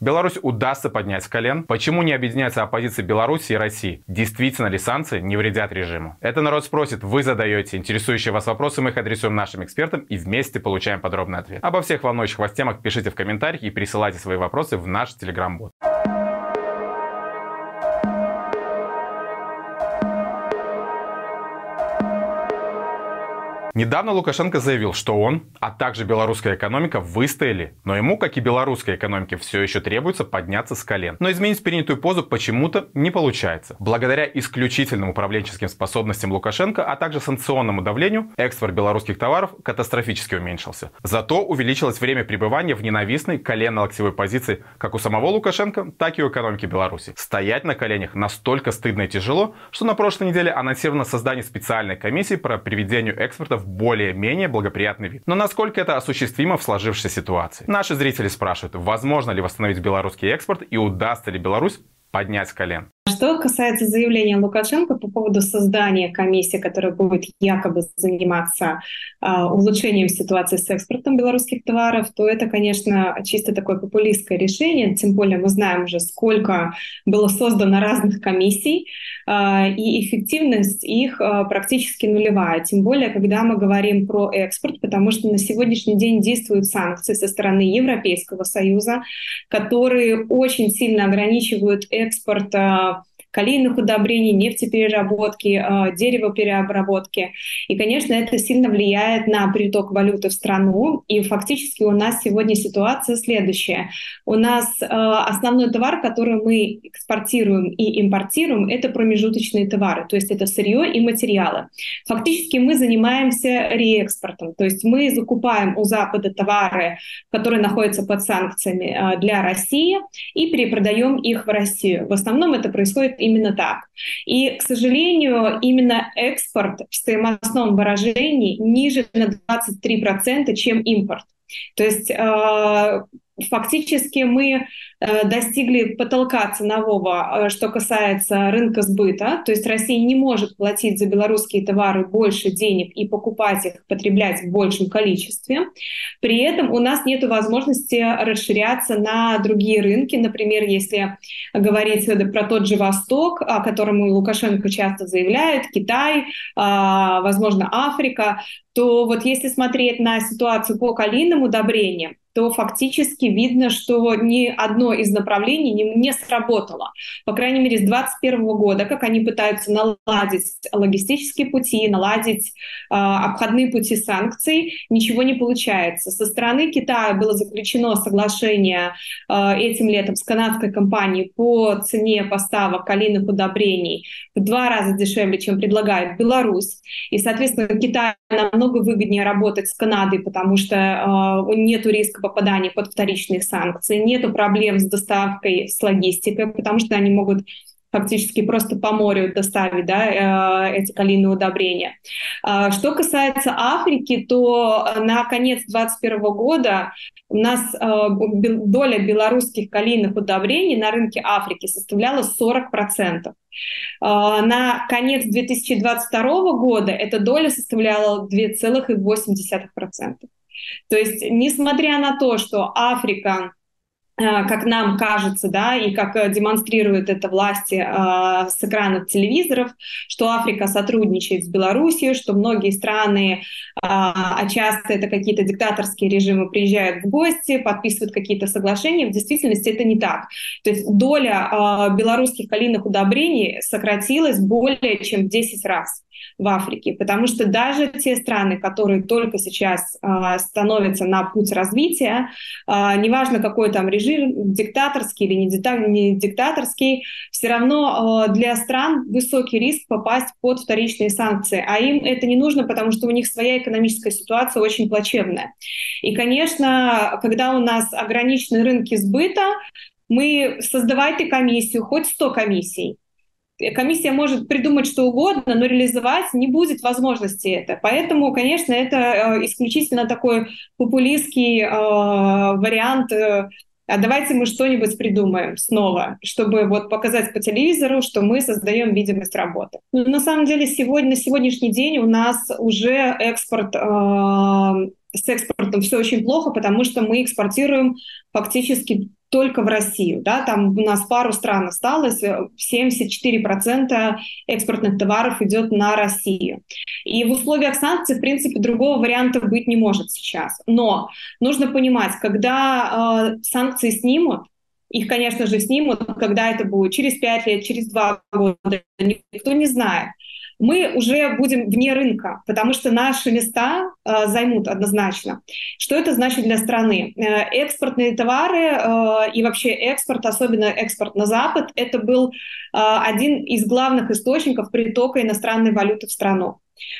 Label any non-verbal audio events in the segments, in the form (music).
Беларусь удастся поднять с колен? Почему не объединяется оппозиция Беларуси и России? Действительно ли санкции не вредят режиму? Это народ спросит, вы задаете интересующие вас вопросы, мы их адресуем нашим экспертам и вместе получаем подробный ответ. Обо всех волнующих вас темах пишите в комментариях и присылайте свои вопросы в наш телеграм-бот. Недавно Лукашенко заявил, что он, а также белорусская экономика выстояли, но ему, как и белорусской экономике, все еще требуется подняться с колен. Но изменить принятую позу почему-то не получается. Благодаря исключительным управленческим способностям Лукашенко, а также санкционному давлению, экспорт белорусских товаров катастрофически уменьшился. Зато увеличилось время пребывания в ненавистной колено-локтевой позиции как у самого Лукашенко, так и у экономики Беларуси. Стоять на коленях настолько стыдно и тяжело, что на прошлой неделе анонсировано создание специальной комиссии по приведению экспорта в более-менее благоприятный вид. Но насколько это осуществимо в сложившейся ситуации? Наши зрители спрашивают, возможно ли восстановить белорусский экспорт и удастся ли Беларусь поднять колен? Что касается заявления Лукашенко по поводу создания комиссии, которая будет якобы заниматься э, улучшением ситуации с экспортом белорусских товаров, то это, конечно, чисто такое популистское решение. Тем более мы знаем уже, сколько было создано разных комиссий, э, и эффективность их э, практически нулевая. Тем более, когда мы говорим про экспорт, потому что на сегодняшний день действуют санкции со стороны Европейского Союза, которые очень сильно ограничивают экспорт калийных удобрений, нефтепереработки, э, деревопереработки. И, конечно, это сильно влияет на приток валюты в страну. И фактически у нас сегодня ситуация следующая. У нас э, основной товар, который мы экспортируем и импортируем, это промежуточные товары, то есть это сырье и материалы. Фактически мы занимаемся реэкспортом, то есть мы закупаем у Запада товары, которые находятся под санкциями э, для России, и перепродаем их в Россию. В основном это происходит именно так. И, к сожалению, именно экспорт в стоимостном выражении ниже на 23%, чем импорт. То есть э, фактически мы э, достигли потолка ценового, э, что касается рынка сбыта. То есть Россия не может платить за белорусские товары больше денег и покупать их, потреблять в большем количестве. При этом у нас нет возможности расширяться на другие рынки. Например, если говорить про тот же Восток, о котором Лукашенко часто заявляет, Китай, а, возможно, Африка, то вот если смотреть на ситуацию по калийным удобрениям, то фактически видно, что ни одно из направлений не, не сработало. По крайней мере, с 2021 года, как они пытаются наладить логистические пути, наладить э, обходные пути санкций, ничего не получается. Со стороны Китая было заключено соглашение э, этим летом с канадской компанией по цене поставок калийных удобрений в два раза дешевле, чем предлагает Беларусь. И, соответственно, Китай намного выгоднее работать с Канадой, потому что э, нет риска попадания под вторичные санкции, нет проблем с доставкой, с логистикой, потому что они могут фактически просто по морю доставить да, э, эти калийные удобрения. Э, что касается Африки, то на конец 2021 года у нас э, доля белорусских калийных удобрений на рынке Африки составляла 40%. А, на конец 2022 года эта доля составляла 2,8%. То есть, несмотря на то, что Африка Э, как нам кажется, да, и как э, демонстрируют это власти э, с экранов телевизоров, что Африка сотрудничает с Белоруссией, что многие страны, э, а часто это какие-то диктаторские режимы, приезжают в гости, подписывают какие-то соглашения. В действительности это не так. То есть доля э, белорусских калийных удобрений сократилась более чем в 10 раз в Африке, потому что даже те страны, которые только сейчас э, становятся на путь развития, э, неважно какой там режим, диктаторский или не, дита- не диктаторский, все равно э, для стран высокий риск попасть под вторичные санкции, а им это не нужно, потому что у них своя экономическая ситуация очень плачевная. И, конечно, когда у нас ограничены рынки сбыта, мы создавайте комиссию, хоть 100 комиссий, комиссия может придумать что угодно, но реализовать не будет возможности это. Поэтому, конечно, это э, исключительно такой популистский э, вариант э, а давайте мы что-нибудь придумаем снова, чтобы вот показать по телевизору, что мы создаем видимость работы. Но на самом деле сегодня, на сегодняшний день у нас уже экспорт э, с экспортом все очень плохо, потому что мы экспортируем фактически только в Россию. Да? Там у нас пару стран осталось, 74% экспортных товаров идет на Россию. И в условиях санкций, в принципе, другого варианта быть не может сейчас. Но нужно понимать, когда э, санкции снимут, их, конечно же, снимут, когда это будет, через 5 лет, через 2 года, никто не знает мы уже будем вне рынка, потому что наши места э, займут однозначно. Что это значит для страны? Э, экспортные товары э, и вообще экспорт, особенно экспорт на Запад, это был э, один из главных источников притока иностранной валюты в страну.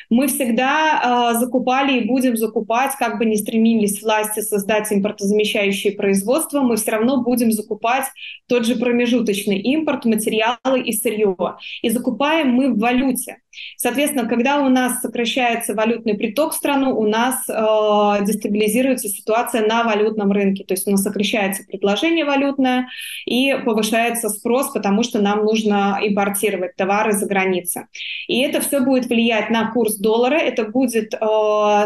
Мы всегда э, закупали и будем закупать, как бы не стремились власти создать импортозамещающие производства, мы все равно будем закупать тот же промежуточный импорт, материалы и сырье. И закупаем мы в валюте. Соответственно, когда у нас сокращается валютный приток в страну, у нас э, дестабилизируется ситуация на валютном рынке. То есть у нас сокращается предложение валютное и повышается спрос, потому что нам нужно импортировать товары за границей. И это все будет влиять на курс доллара, это будет э,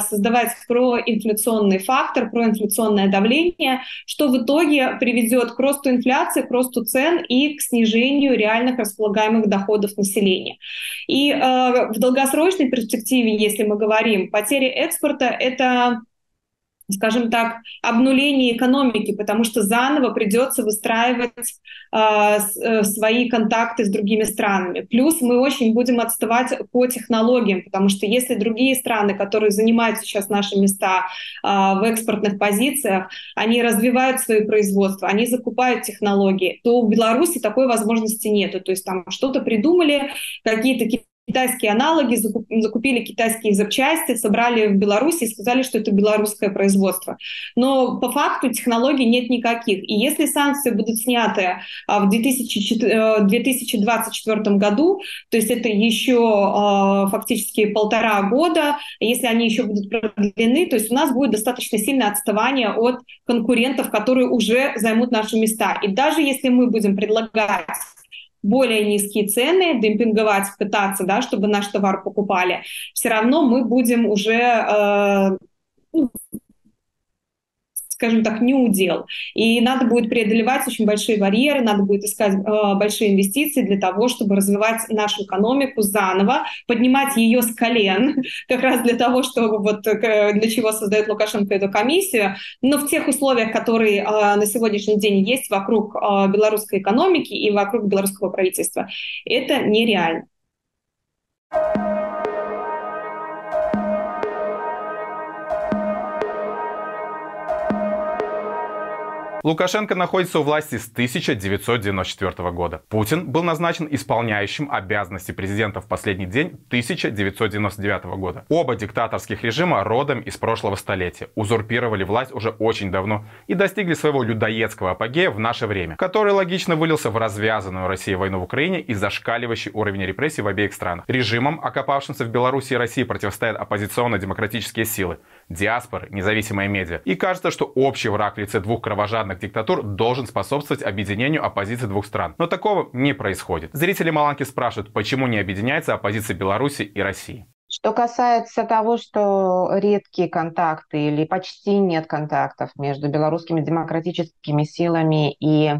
создавать проинфляционный фактор, проинфляционное давление, что в итоге приведет к росту инфляции, к росту цен и к снижению реальных располагаемых доходов населения. И э, в долгосрочной перспективе, если мы говорим, потери экспорта — это скажем так, обнуление экономики, потому что заново придется выстраивать э, свои контакты с другими странами. Плюс мы очень будем отставать по технологиям, потому что если другие страны, которые занимают сейчас наши места э, в экспортных позициях, они развивают свои производства, они закупают технологии, то у Беларуси такой возможности нет. То есть там что-то придумали, какие-то китайские аналоги, закупили китайские запчасти, собрали в Беларуси и сказали, что это белорусское производство. Но по факту технологий нет никаких. И если санкции будут сняты а, в 2024 э, году, то есть это еще а, фактически полтора года, если они еще будут продлены, то есть у нас будет достаточно сильное отставание от конкурентов, которые уже займут наши места. И даже если мы будем предлагать более низкие цены, демпинговать, пытаться, да, чтобы наш товар покупали, все равно мы будем уже э, скажем так, не удел. И надо будет преодолевать очень большие барьеры, надо будет искать э, большие инвестиции для того, чтобы развивать нашу экономику заново, поднимать ее с колен, (laughs) как раз для того, чтобы вот э, для чего создает Лукашенко эту комиссию. Но в тех условиях, которые э, на сегодняшний день есть вокруг э, белорусской экономики и вокруг белорусского правительства, это нереально. Лукашенко находится у власти с 1994 года. Путин был назначен исполняющим обязанности президента в последний день 1999 года. Оба диктаторских режима родом из прошлого столетия, узурпировали власть уже очень давно и достигли своего людоедского апогея в наше время, который логично вылился в развязанную Россией войну в Украине и зашкаливающий уровень репрессий в обеих странах. Режимам, окопавшимся в Беларуси и России, противостоят оппозиционно-демократические силы, диаспоры, независимые медиа. И кажется, что общий враг в лице двух кровожадных диктатур должен способствовать объединению оппозиции двух стран. Но такого не происходит. Зрители Маланки спрашивают, почему не объединяется оппозиция Беларуси и России. Что касается того, что редкие контакты или почти нет контактов между белорусскими демократическими силами и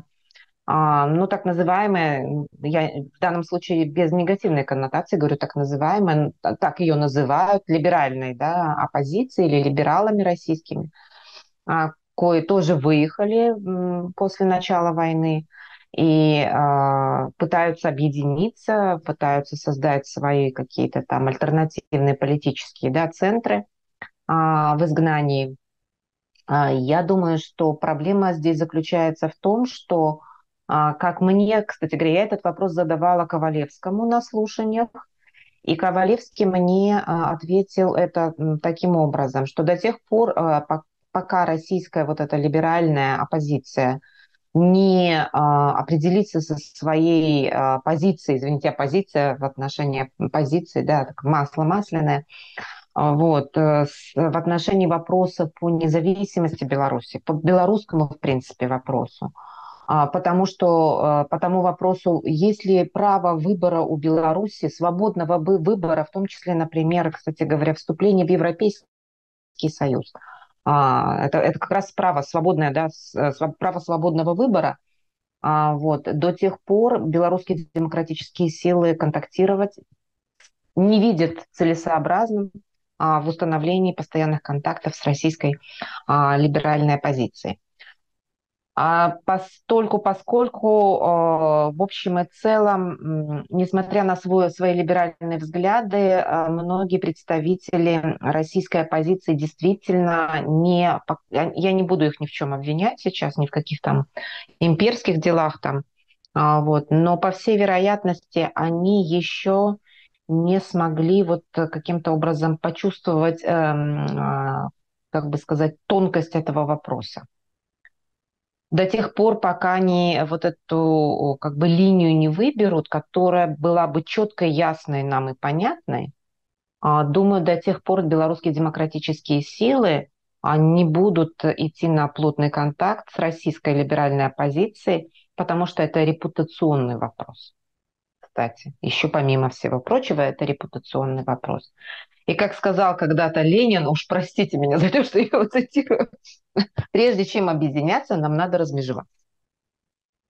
ну, так называемые, я в данном случае без негативной коннотации говорю так называемые, так ее называют, либеральной да, оппозиции или либералами российскими, а, кое тоже выехали после начала войны и э, пытаются объединиться, пытаются создать свои какие-то там альтернативные политические да, центры э, в изгнании. Э, я думаю, что проблема здесь заключается в том, что а, как мне, кстати говоря, я этот вопрос задавала Ковалевскому на слушаниях, и Ковалевский мне а, ответил это таким образом, что до тех пор, а, пока российская вот эта либеральная оппозиция не определится со своей позицией, извините, оппозиция в отношении позиции, да, так масло масляное, вот, э, в отношении вопроса по независимости Беларуси, по белорусскому, в принципе, вопросу, а, потому что э, по тому вопросу, есть ли право выбора у Беларуси, свободного выбора, в том числе, например, кстати говоря, вступление в Европейский Союз. А, это, это как раз право свободное, да, э, право свободного выбора. А, вот. До тех пор белорусские демократические силы контактировать не видят целесообразным а, в установлении постоянных контактов с российской а, либеральной оппозицией. А постольку, поскольку, э, в общем и целом, несмотря на свой, свои либеральные взгляды, э, многие представители российской оппозиции действительно не... Я не буду их ни в чем обвинять сейчас, ни в каких там имперских делах там, а, вот, но по всей вероятности они еще не смогли вот каким-то образом почувствовать, эм, а, как бы сказать, тонкость этого вопроса до тех пор, пока они вот эту как бы линию не выберут, которая была бы четко ясной нам и понятной, а, думаю, до тех пор белорусские демократические силы не будут идти на плотный контакт с российской либеральной оппозицией, потому что это репутационный вопрос. Кстати, еще помимо всего прочего, это репутационный вопрос. И как сказал когда-то Ленин, уж простите меня за то, что я его цитирую, прежде чем объединяться, нам надо размежеваться.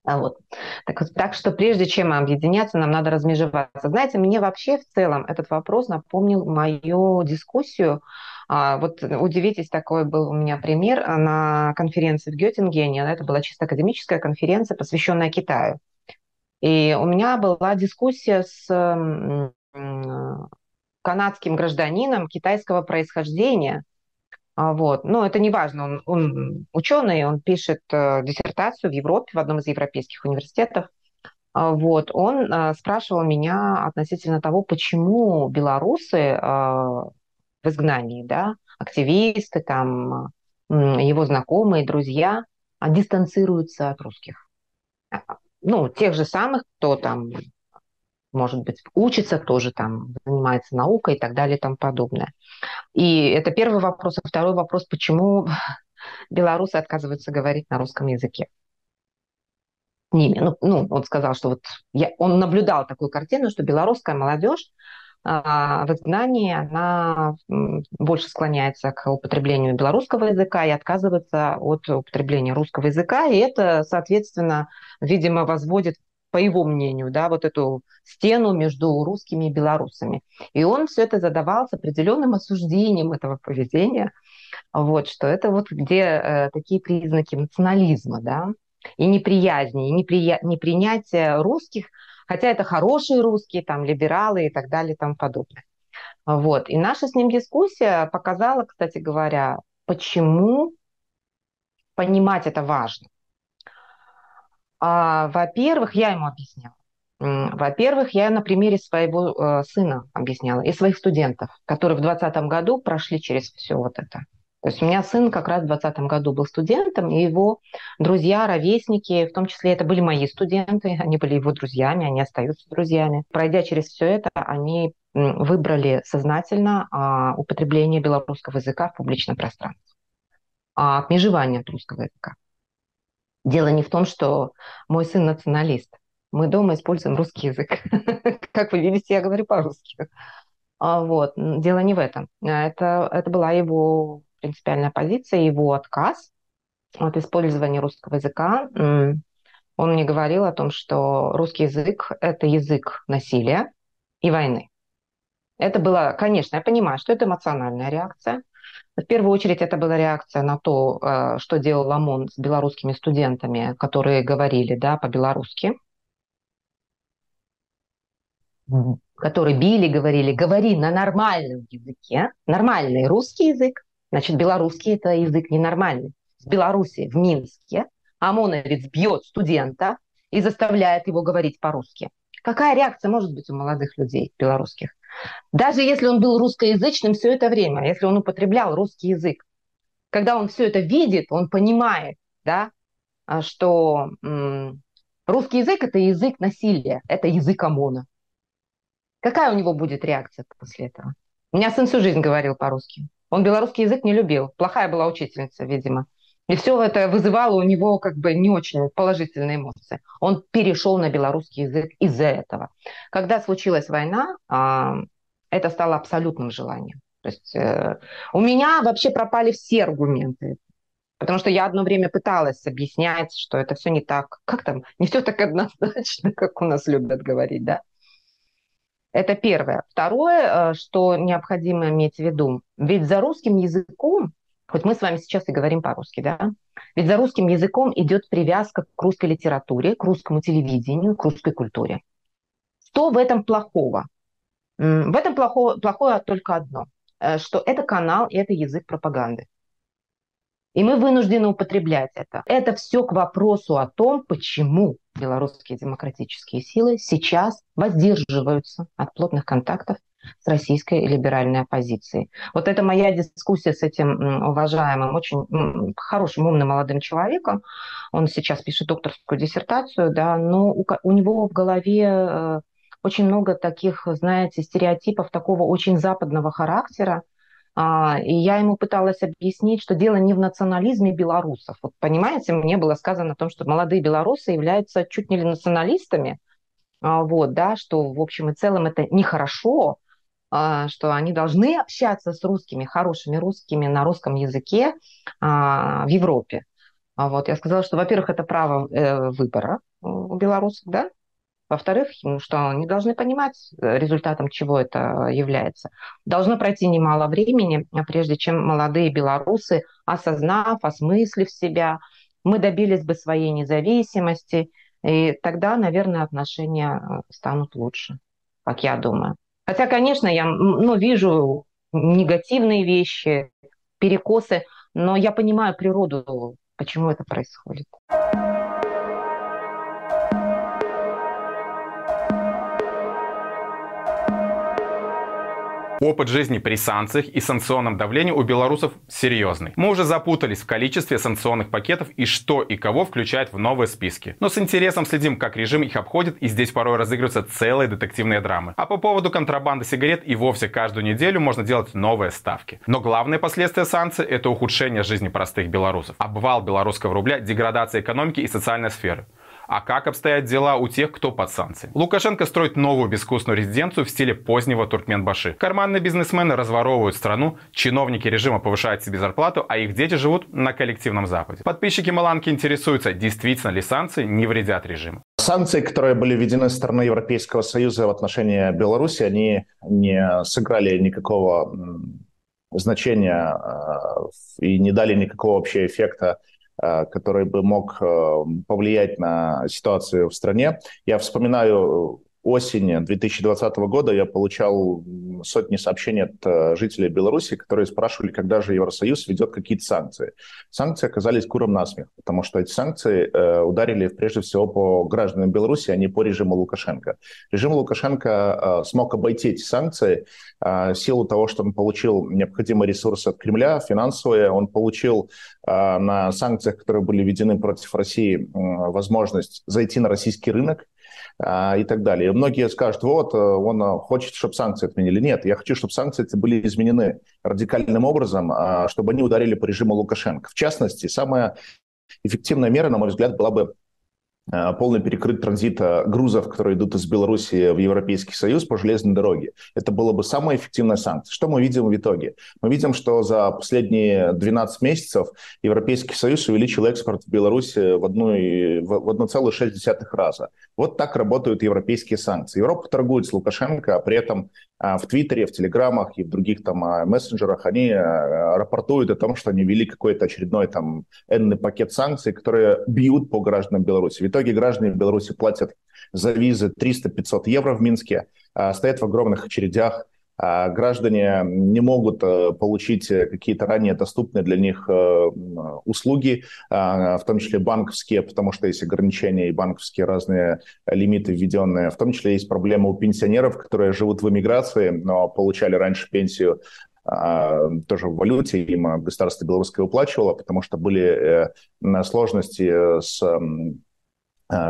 А вот. Так, так что прежде чем объединяться, нам надо размежеваться. Знаете, мне вообще в целом этот вопрос напомнил мою дискуссию. А, вот удивитесь, такой был у меня пример на конференции в Геттингене. Это была чисто академическая конференция, посвященная Китаю. И у меня была дискуссия с канадским гражданином китайского происхождения. А, вот. Но это не важно, он, он ученый, он пишет э, диссертацию в Европе, в одном из европейских университетов. А, вот. Он э, спрашивал меня относительно того, почему белорусы э, в изгнании, да, активисты, там, его знакомые, друзья, дистанцируются от русских. Ну, тех же самых, кто там может быть, учится тоже там, занимается наукой и так далее и тому подобное. И это первый вопрос. А второй вопрос, почему (laughs) белорусы отказываются говорить на русском языке? Ними. Ну, ну, он сказал, что вот я, он наблюдал такую картину, что белорусская молодежь а, в изгнании она больше склоняется к употреблению белорусского языка и отказывается от употребления русского языка, и это, соответственно, видимо, возводит по его мнению, да, вот эту стену между русскими и белорусами. И он все это задавал с определенным осуждением этого поведения, вот, что это вот где э, такие признаки национализма, да, и неприязни, и неприя... непринятия русских, хотя это хорошие русские, там, либералы и так далее и тому подобное. Вот. И наша с ним дискуссия показала, кстати говоря, почему понимать это важно. А, во-первых, я ему объясняла. Во-первых, я на примере своего э, сына объясняла и своих студентов, которые в 2020 году прошли через все вот это. То есть у меня сын как раз в 2020 году был студентом, и его друзья, ровесники, в том числе это были мои студенты, они были его друзьями, они остаются друзьями. Пройдя через все это, они выбрали сознательно а, употребление белорусского языка в публичном пространстве, а отмежевание от русского языка. Дело не в том, что мой сын националист. Мы дома используем русский язык. (laughs) Как вы видите, я говорю по-русски. А вот. Дело не в этом. Это, это была его принципиальная позиция, его отказ от использования русского языка. Он мне говорил о том, что русский язык – это язык насилия и войны. Это было, конечно, я понимаю, что это эмоциональная реакция, в первую очередь это была реакция на то, э, что делал ОМОН с белорусскими студентами, которые говорили да, по-белорусски, которые били, говорили, говори на нормальном языке, нормальный русский язык, значит, белорусский это язык ненормальный. В Беларуси, в Минске, ОМОНовец бьет студента и заставляет его говорить по-русски. Какая реакция может быть у молодых людей белорусских? Даже если он был русскоязычным все это время, если он употреблял русский язык, когда он все это видит, он понимает, да, а, что русский язык – это язык насилия, это язык ОМОНа. Какая у него будет реакция после этого? У меня сын всю жизнь говорил по-русски. Он белорусский язык не любил. Плохая была учительница, видимо. И все это вызывало у него как бы не очень положительные эмоции. Он перешел на белорусский язык из-за этого. Когда случилась война, а, это стало абсолютным желанием. То есть э, у меня вообще пропали все аргументы. Потому что я одно время пыталась объяснять, что это все не так. Как там? Не все так однозначно, (laughs) как у нас любят говорить, да? Это первое. Второе, э, что необходимо иметь в виду. Ведь за русским языком, хоть мы с вами сейчас и говорим по-русски, да? Ведь за русским языком идет привязка к русской литературе, к русскому телевидению, к русской культуре. Что в этом плохого? В этом плохое, плохое только одно, э, что это канал и это язык пропаганды. И мы вынуждены употреблять это. Это все к вопросу о том, почему белорусские демократические силы сейчас воздерживаются от плотных контактов с российской либеральной оппозицией. Вот это моя дискуссия с этим уважаемым, очень хорошим, умным молодым человеком. Он сейчас пишет докторскую диссертацию, да, но у, у него в голове э, очень много таких, знаете, стереотипов такого очень западного характера, а, и я ему пыталась объяснить, что дело не в национализме белорусов. Вот понимаете, мне было сказано о том, что молодые белорусы являются чуть не ли националистами, а, вот, да, что в общем и целом это нехорошо, что они должны общаться с русскими, хорошими русскими на русском языке в Европе. Вот, я сказала, что, во-первых, это право э, выбора у белорусов, да, во-вторых, ну, что они должны понимать, э, результатом чего это является. Должно пройти немало времени, а прежде чем молодые белорусы, осознав, осмыслив себя, мы добились бы своей независимости, и тогда, наверное, отношения э, станут лучше, как я думаю. Хотя, конечно, я ну, вижу негативные вещи, перекосы, но я понимаю природу, почему это происходит. Опыт жизни при санкциях и санкционном давлении у белорусов серьезный. Мы уже запутались в количестве санкционных пакетов и что и кого включает в новые списки. Но с интересом следим, как режим их обходит, и здесь порой разыгрываются целые детективные драмы. А по поводу контрабанды сигарет и вовсе каждую неделю можно делать новые ставки. Но главное последствие санкций – это ухудшение жизни простых белорусов. Обвал белорусского рубля, деградация экономики и социальной сферы. А как обстоят дела у тех, кто под санкциями? Лукашенко строит новую безвкусную резиденцию в стиле позднего Туркменбаши. Карманные бизнесмены разворовывают страну, чиновники режима повышают себе зарплату, а их дети живут на коллективном Западе. Подписчики Маланки интересуются, действительно ли санкции не вредят режиму. Санкции, которые были введены со стороны Европейского Союза в отношении Беларуси, они не сыграли никакого значения э, и не дали никакого вообще эффекта который бы мог э, повлиять на ситуацию в стране. Я вспоминаю осени 2020 года я получал сотни сообщений от э, жителей Беларуси, которые спрашивали, когда же Евросоюз ведет какие-то санкции. Санкции оказались куром насмех, потому что эти санкции э, ударили прежде всего по гражданам Беларуси, а не по режиму Лукашенко. Режим Лукашенко э, смог обойти эти санкции в силу того, что он получил необходимые ресурсы от Кремля, финансовые, он получил на санкциях, которые были введены против России, возможность зайти на российский рынок, и так далее. И многие скажут, вот, э, он э, хочет, чтобы санкции отменили. Нет, я хочу, чтобы санкции были изменены радикальным образом, а, чтобы они ударили по режиму Лукашенко. В частности, самая эффективная мера, на мой взгляд, была бы полный перекрыт транзит грузов, которые идут из Беларуси в Европейский Союз по железной дороге. Это было бы самая эффективная санкция. Что мы видим в итоге? Мы видим, что за последние 12 месяцев Европейский Союз увеличил экспорт в Беларуси в, одну, в 1,6 раза. Вот так работают европейские санкции. Европа торгует с Лукашенко, а при этом в Твиттере, в Телеграмах и в других там а, мессенджерах они а, рапортуют о том, что они ввели какой-то очередной там энный пакет санкций, которые бьют по гражданам Беларуси. В итоге граждане Беларуси платят за визы 300-500 евро в Минске, стоят в огромных очередях, а граждане не могут э, получить э, какие-то ранее доступные для них э, услуги, а, в том числе банковские, потому что есть ограничения и банковские разные лимиты введенные. В том числе есть проблема у пенсионеров, которые живут в эмиграции, но получали раньше пенсию а, тоже в валюте, им государство белорусское уплачивало, потому что были сложности с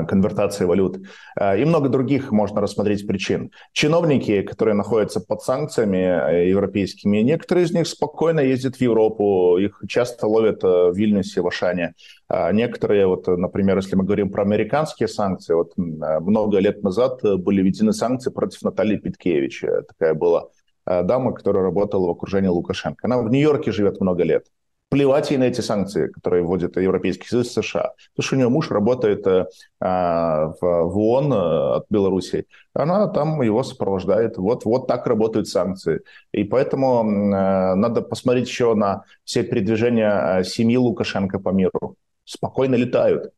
конвертации валют э, и много других можно рассмотреть причин. Чиновники, которые находятся под санкциями э, европейскими, некоторые из них спокойно ездят в Европу, их часто ловят в Вильнюсе, в Ашане. Некоторые, вот, например, если мы говорим про американские санкции, вот много лет назад были введены санкции против Натальи Питкевич. Такая была дама, которая работала в окружении Лукашенко. Она в Нью-Йорке живет много лет плевать ей на эти санкции, которые вводит Европейский Союз США. Потому что у нее муж работает э, в, в ООН э, от Беларуси. Она там его сопровождает. Вот, вот так работают санкции. И поэтому э, надо посмотреть еще на все передвижения э, семьи Лукашенко по миру. Спокойно летают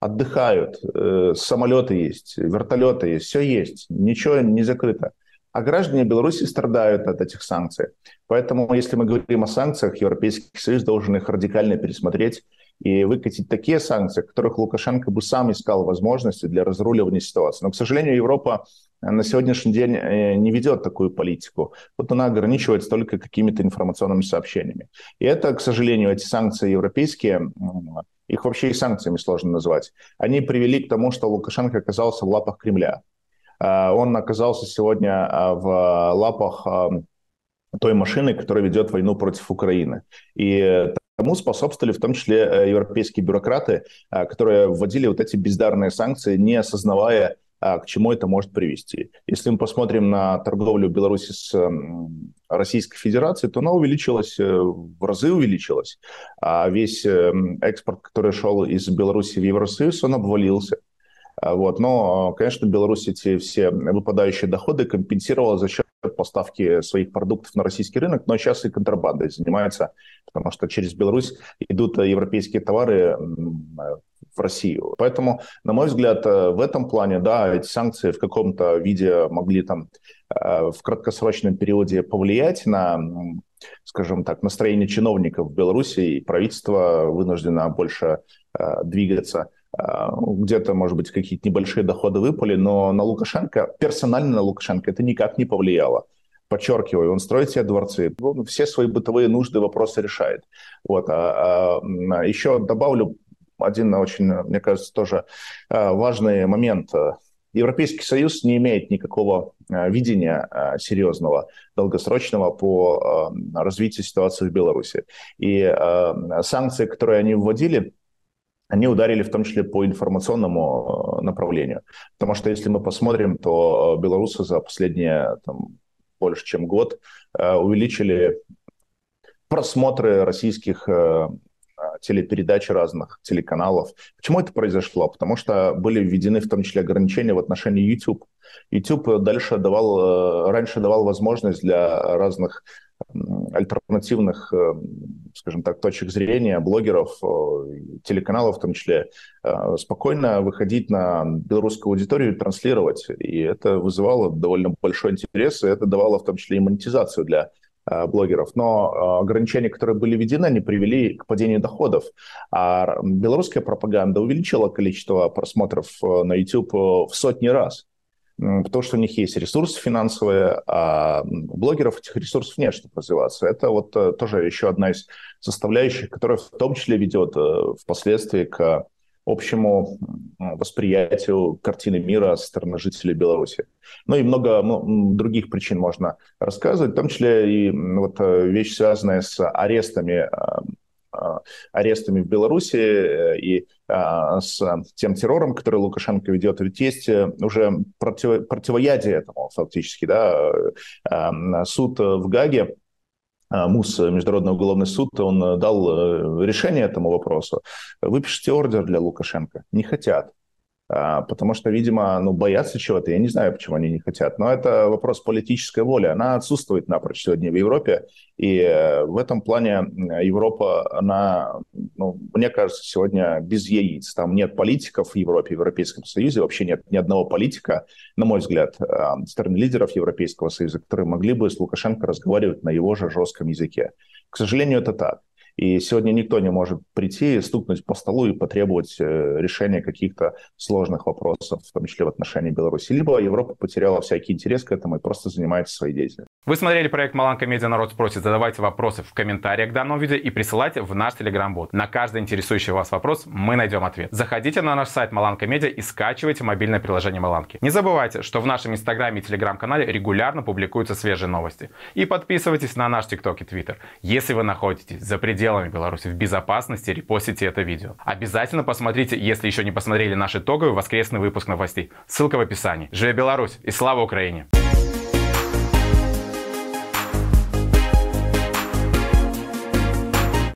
отдыхают, э, самолеты есть, вертолеты есть, все есть, ничего не закрыто. А граждане Беларуси страдают от этих санкций. Поэтому, если мы говорим о санкциях, Европейский Союз должен их радикально пересмотреть и выкатить такие санкции, которых Лукашенко бы сам искал возможности для разруливания ситуации. Но, к сожалению, Европа на сегодняшний день э, не ведет такую политику. Вот она ограничивается только какими-то информационными сообщениями. И это, к сожалению, эти санкции европейские, их вообще и санкциями сложно назвать, они привели к тому, что Лукашенко оказался в лапах Кремля. А, он оказался сегодня а, в лапах а, той машины, которая ведет войну против Украины. И тому способствовали в том числе э, европейские бюрократы, которые вводили вот эти бездарные санкции, не осознавая, к чему это может привести. Если мы посмотрим на торговлю Беларуси с Российской Федерацией, то она увеличилась, э, в разы увеличилась. А весь э, экспорт, который шел из Беларуси в Евросоюз, он обвалился. А, вот. Но, конечно, Беларусь эти все выпадающие доходы компенсировала за счет поставки своих продуктов на российский рынок, но сейчас и контрабандой занимается, потому что через Беларусь идут европейские товары в Россию. Поэтому, на мой взгляд, э, в этом плане, да, эти санкции в каком-то виде могли там э, в краткосрочном периоде повлиять на скажем так, настроение чиновников в Беларуси, и правительство вынуждено больше э, двигаться а, где-то, может быть, какие-то небольшие доходы выпали, но на Лукашенко, персонально на Лукашенко это никак не повлияло. Подчеркиваю, он строит себе дворцы, он все свои бытовые нужды, вопросы решает. Вот. А, а, еще добавлю один очень, мне кажется, тоже а, важный момент. Европейский Союз не имеет никакого а, видения серьезного, долгосрочного по развитию ситуации в Беларуси. И санкции, которые они вводили, они ударили в том числе по информационному э, направлению. Потому что если мы посмотрим, то э, белорусы за последние там, больше чем год э, увеличили просмотры российских телепередач разных телеканалов. Почему это произошло? Потому что были введены в том числе ограничения в отношении YouTube. YouTube дальше давал, раньше давал возможность для разных альтернативных, э, скажем так, точек зрения, блогеров, э, телеканалов в том числе, э, спокойно выходить на белорусскую аудиторию и транслировать. И это вызывало довольно большой интерес, и это давало в том числе и монетизацию для блогеров. Но ограничения, которые были введены, они привели к падению доходов. А белорусская пропаганда увеличила количество просмотров на YouTube в сотни раз потому что у них есть ресурсы финансовые, а у блогеров этих ресурсов нет, чтобы развиваться. Это вот э, тоже еще одна из составляющих, которая в том числе ведет э, впоследствии к общему восприятию картины мира со стороны жителей Беларуси. Ну и много других причин можно рассказывать, в том числе и вот э, вещь, связанная с арестами а, арестами в Беларуси э, и а, с тем террором, который Лукашенко ведет. Ведь есть э, уже против, противоядие этому фактически. Да? Э, суд в Гаге МУС, Международный уголовный суд, он дал решение этому вопросу. Выпишите ордер для Лукашенко. Не хотят. А, потому что, видимо, ну, боятся чего-то. Я не знаю, почему они не хотят. Но это вопрос политической воли. Она отсутствует напрочь сегодня в Европе. И э, в этом плане Европа, она, ну, мне кажется, сегодня без яиц. Там нет политиков в Европе, в Европейском Союзе. Вообще нет ни одного политика, на мой взгляд, а, стороны лидеров Европейского Союза, которые могли бы с Лукашенко разговаривать на его же жестком языке. К сожалению, это так. И сегодня никто не может прийти, стукнуть по столу и потребовать э, решения каких-то сложных вопросов, в том числе в отношении Беларуси. Либо Европа потеряла всякий интерес к этому и просто занимается своей деятельностью. Вы смотрели проект «Маланка Медиа. Народ спросит». Задавайте вопросы в комментариях к данному видео и присылайте в наш телеграм-бот. На каждый интересующий вас вопрос мы найдем ответ. Заходите на наш сайт Маланка Медиа и скачивайте мобильное приложение Маланки. Не забывайте, что в нашем инстаграме и телеграм-канале регулярно публикуются свежие новости. И подписывайтесь на наш тикток и твиттер. Если вы находитесь за пределами Беларуси в безопасности, репостите это видео. Обязательно посмотрите, если еще не посмотрели наш итоговый воскресный выпуск новостей. Ссылка в описании. Живе Беларусь и слава Украине!